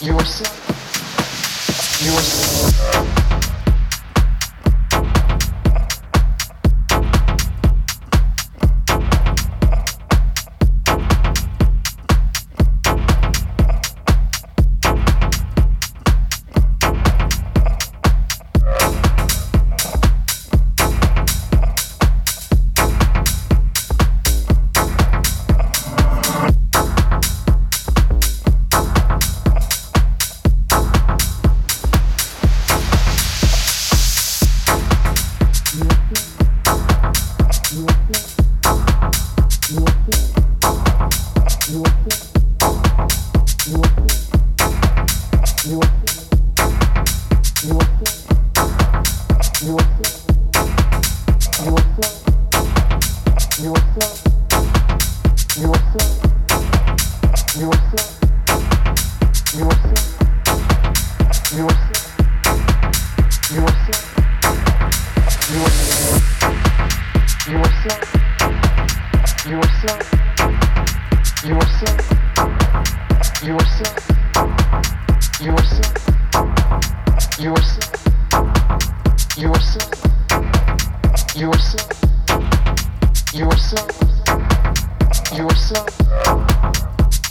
yourself yourself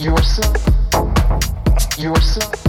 yourself. Yourself.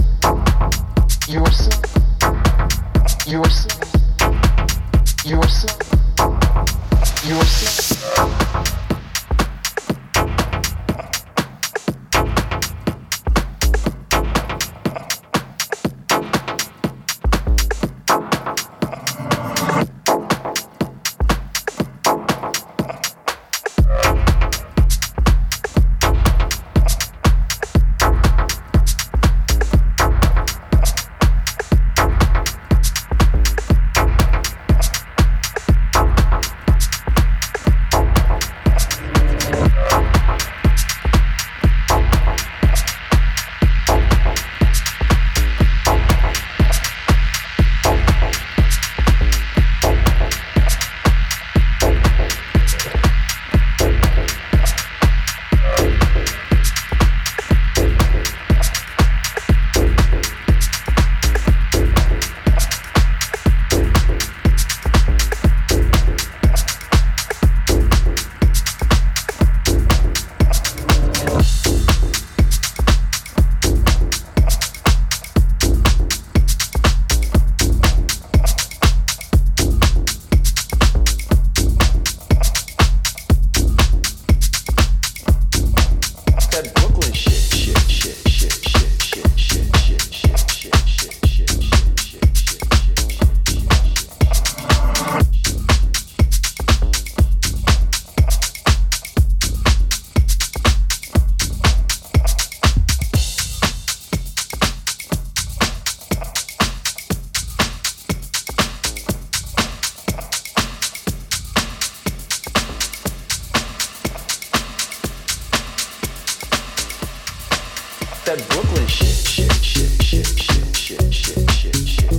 That Brooklyn shit, shit, shit, shit, shit, shit, shit, shit, shit.